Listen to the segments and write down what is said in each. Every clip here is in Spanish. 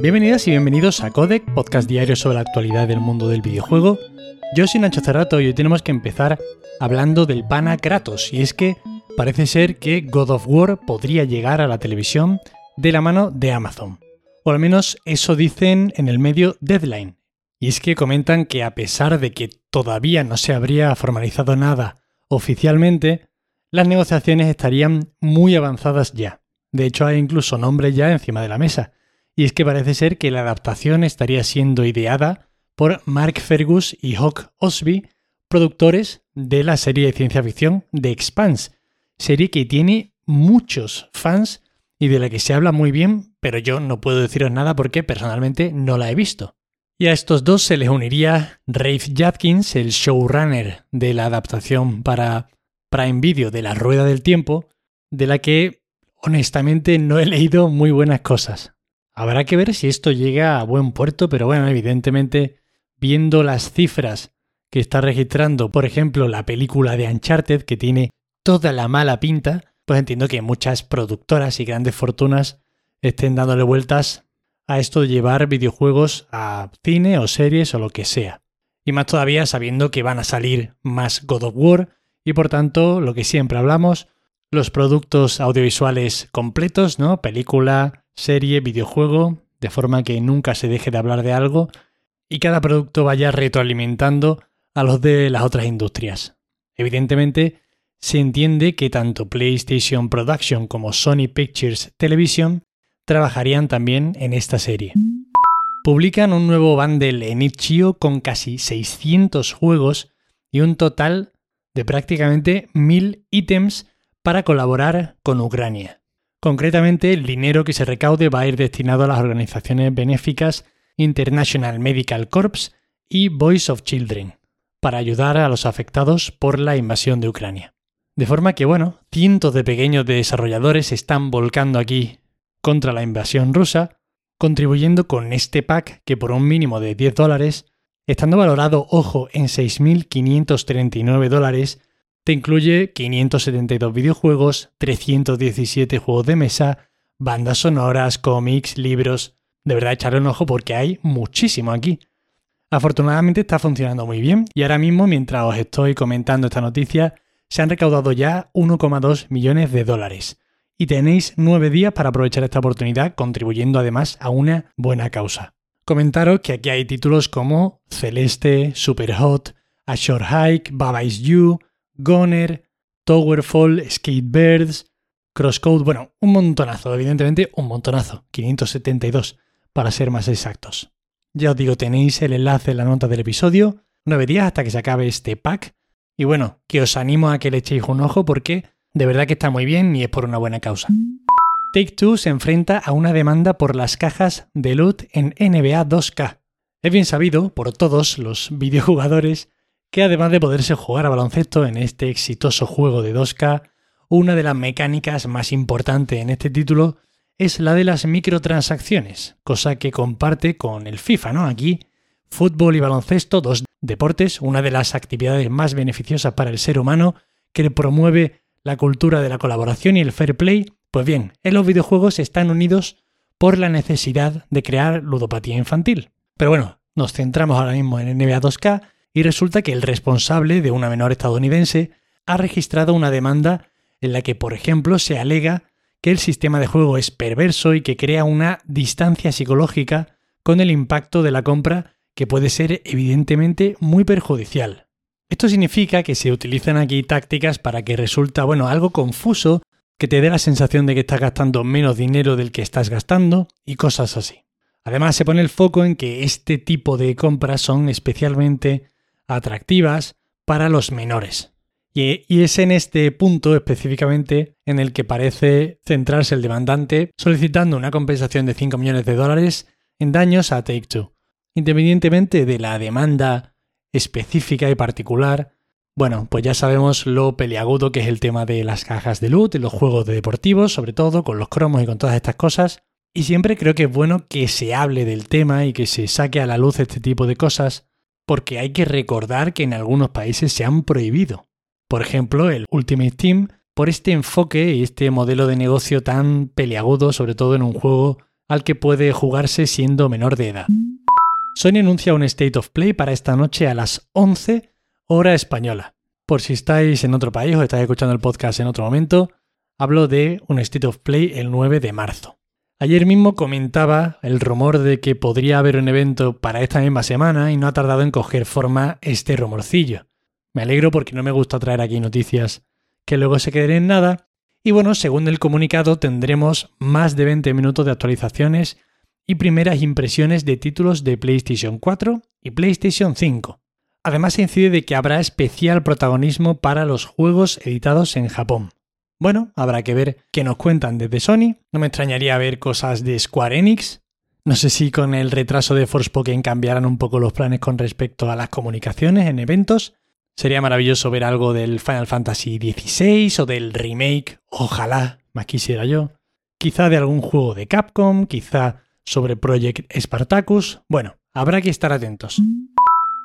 Bienvenidas y bienvenidos a Codec, podcast diario sobre la actualidad del mundo del videojuego. Yo soy Nacho Cerrato y hoy tenemos que empezar hablando del pana Kratos, y es que parece ser que God of War podría llegar a la televisión de la mano de Amazon. O al menos eso dicen en el medio Deadline. Y es que comentan que a pesar de que todavía no se habría formalizado nada oficialmente, las negociaciones estarían muy avanzadas ya. De hecho, hay incluso nombres ya encima de la mesa. Y es que parece ser que la adaptación estaría siendo ideada por Mark Fergus y Hawk Osby, productores de la serie de ciencia ficción The Expanse, serie que tiene muchos fans y de la que se habla muy bien, pero yo no puedo deciros nada porque personalmente no la he visto. Y a estos dos se les uniría Rafe Jadkins, el showrunner de la adaptación para Prime Video de La Rueda del Tiempo, de la que honestamente no he leído muy buenas cosas. Habrá que ver si esto llega a buen puerto, pero bueno, evidentemente, viendo las cifras que está registrando, por ejemplo, la película de Uncharted, que tiene toda la mala pinta, pues entiendo que muchas productoras y grandes fortunas estén dándole vueltas a esto de llevar videojuegos a cine o series o lo que sea. Y más todavía sabiendo que van a salir más God of War y por tanto, lo que siempre hablamos, los productos audiovisuales completos, ¿no? Película, serie, videojuego, de forma que nunca se deje de hablar de algo y cada producto vaya retroalimentando a los de las otras industrias. Evidentemente, se entiende que tanto PlayStation Production como Sony Pictures Television trabajarían también en esta serie. Publican un nuevo bundle en itch.io con casi 600 juegos y un total de prácticamente 1000 ítems para colaborar con Ucrania. Concretamente, el dinero que se recaude va a ir destinado a las organizaciones benéficas International Medical Corps y Voice of Children, para ayudar a los afectados por la invasión de Ucrania. De forma que, bueno, cientos de pequeños desarrolladores están volcando aquí contra la invasión rusa, contribuyendo con este pack que por un mínimo de 10 dólares, estando valorado, ojo, en 6.539 dólares, te incluye 572 videojuegos, 317 juegos de mesa, bandas sonoras, cómics, libros. De verdad, echarle un ojo porque hay muchísimo aquí. Afortunadamente está funcionando muy bien y ahora mismo, mientras os estoy comentando esta noticia, se han recaudado ya 1,2 millones de dólares. Y tenéis nueve días para aprovechar esta oportunidad, contribuyendo además a una buena causa. Comentaros que aquí hay títulos como Celeste, Superhot, A Short Hike, Baba Is You, Goner, Towerfall, Skatebirds, Crosscode, bueno, un montonazo, evidentemente un montonazo, 572 para ser más exactos. Ya os digo, tenéis el enlace en la nota del episodio, nueve días hasta que se acabe este pack y bueno, que os animo a que le echéis un ojo porque de verdad que está muy bien y es por una buena causa. Take Two se enfrenta a una demanda por las cajas de loot en NBA 2K. Es bien sabido por todos los videojugadores que además de poderse jugar a baloncesto en este exitoso juego de 2K, una de las mecánicas más importantes en este título es la de las microtransacciones, cosa que comparte con el FIFA, ¿no? Aquí, fútbol y baloncesto, dos deportes, una de las actividades más beneficiosas para el ser humano, que promueve la cultura de la colaboración y el fair play, pues bien, en los videojuegos están unidos por la necesidad de crear ludopatía infantil. Pero bueno, nos centramos ahora mismo en NBA 2K y resulta que el responsable de una menor estadounidense ha registrado una demanda en la que, por ejemplo, se alega que el sistema de juego es perverso y que crea una distancia psicológica con el impacto de la compra que puede ser evidentemente muy perjudicial. Esto significa que se utilizan aquí tácticas para que resulta, bueno, algo confuso, que te dé la sensación de que estás gastando menos dinero del que estás gastando y cosas así. Además, se pone el foco en que este tipo de compras son especialmente atractivas para los menores. Y, es en este punto específicamente en el que parece centrarse el demandante solicitando una compensación de 5 millones de dólares en daños a Take-Two. Independientemente de la demanda específica y particular, bueno, pues ya sabemos lo peliagudo que es el tema de las cajas de loot, de los juegos de deportivos, sobre todo con los cromos y con todas estas cosas. Y siempre creo que es bueno que se hable del tema y que se saque a la luz este tipo de cosas, porque hay que recordar que en algunos países se han prohibido. Por ejemplo, el Ultimate Team, por este enfoque y este modelo de negocio tan peliagudo, sobre todo en un juego al que puede jugarse siendo menor de edad. Sony anuncia un State of Play para esta noche a las 11 hora española. Por si estáis en otro país o estáis escuchando el podcast en otro momento, hablo de un State of Play el 9 de marzo. Ayer mismo comentaba el rumor de que podría haber un evento para esta misma semana y no ha tardado en coger forma este rumorcillo. Me alegro porque no me gusta traer aquí noticias que luego se queden en nada. Y bueno, según el comunicado tendremos más de 20 minutos de actualizaciones y primeras impresiones de títulos de PlayStation 4 y PlayStation 5. Además se incide de que habrá especial protagonismo para los juegos editados en Japón. Bueno, habrá que ver qué nos cuentan desde Sony. No me extrañaría ver cosas de Square Enix. No sé si con el retraso de Forspoken cambiarán un poco los planes con respecto a las comunicaciones en eventos. Sería maravilloso ver algo del Final Fantasy XVI o del remake, ojalá, más quisiera yo. Quizá de algún juego de Capcom, quizá sobre Project Spartacus. Bueno, habrá que estar atentos.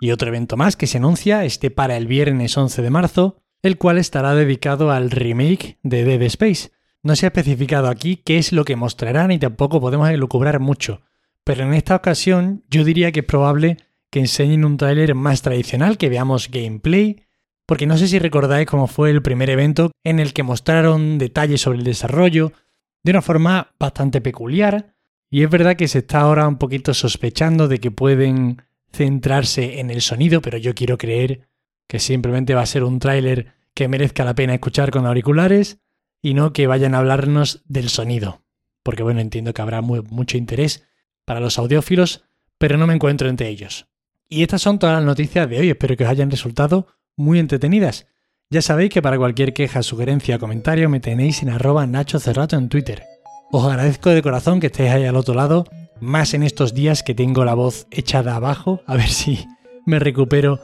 Y otro evento más que se anuncia, este para el viernes 11 de marzo, el cual estará dedicado al remake de Dead Space. No se ha especificado aquí qué es lo que mostrarán y tampoco podemos elucubrar mucho, pero en esta ocasión yo diría que es probable que enseñen un tráiler más tradicional, que veamos gameplay, porque no sé si recordáis cómo fue el primer evento en el que mostraron detalles sobre el desarrollo de una forma bastante peculiar, y es verdad que se está ahora un poquito sospechando de que pueden centrarse en el sonido, pero yo quiero creer que simplemente va a ser un tráiler que merezca la pena escuchar con auriculares y no que vayan a hablarnos del sonido. Porque bueno, entiendo que habrá mucho interés para los audiófilos, pero no me encuentro entre ellos. Y estas son todas las noticias de hoy, espero que os hayan resultado muy entretenidas. Ya sabéis que para cualquier queja, sugerencia o comentario me tenéis en arroba Nacho Cerrato en Twitter. Os agradezco de corazón que estéis ahí al otro lado, más en estos días que tengo la voz echada abajo, a ver si me recupero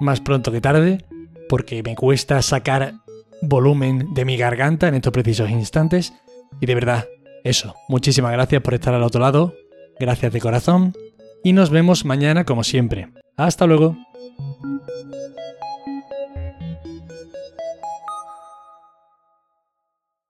más pronto que tarde, porque me cuesta sacar volumen de mi garganta en estos precisos instantes. Y de verdad, eso, muchísimas gracias por estar al otro lado, gracias de corazón, y nos vemos mañana como siempre. Hasta luego.